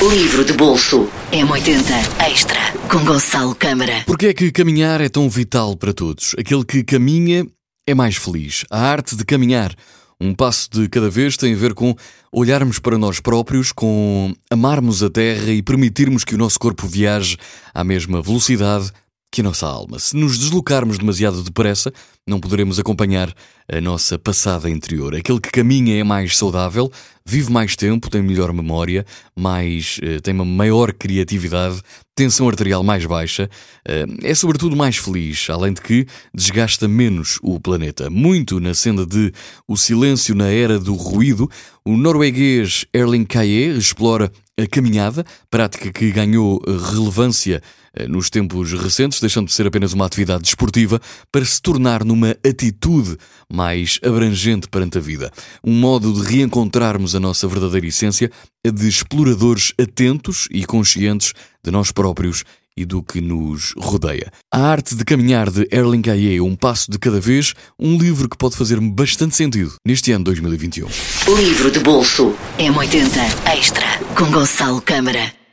Livro de bolso M80 Extra com Gonçalo Câmara. Porquê é que caminhar é tão vital para todos? Aquele que caminha é mais feliz. A arte de caminhar, um passo de cada vez, tem a ver com olharmos para nós próprios, com amarmos a terra e permitirmos que o nosso corpo viaje à mesma velocidade que a nossa alma. Se nos deslocarmos demasiado depressa, não poderemos acompanhar a nossa passada interior. Aquele que caminha é mais saudável, vive mais tempo, tem melhor memória, mais, eh, tem uma maior criatividade, tensão arterial mais baixa, eh, é sobretudo mais feliz, além de que desgasta menos o planeta. Muito na senda de O Silêncio na Era do Ruído, o norueguês Erling Kaye explora a caminhada, prática que ganhou eh, relevância nos tempos recentes, deixando de ser apenas uma atividade desportiva para se tornar numa atitude mais abrangente perante a vida. Um modo de reencontrarmos a nossa verdadeira essência, a de exploradores atentos e conscientes de nós próprios e do que nos rodeia. A Arte de Caminhar de Erling Gaye, um passo de cada vez, um livro que pode fazer bastante sentido neste ano 2021. Livro de bolso M80 Extra com Gonçalo Câmara.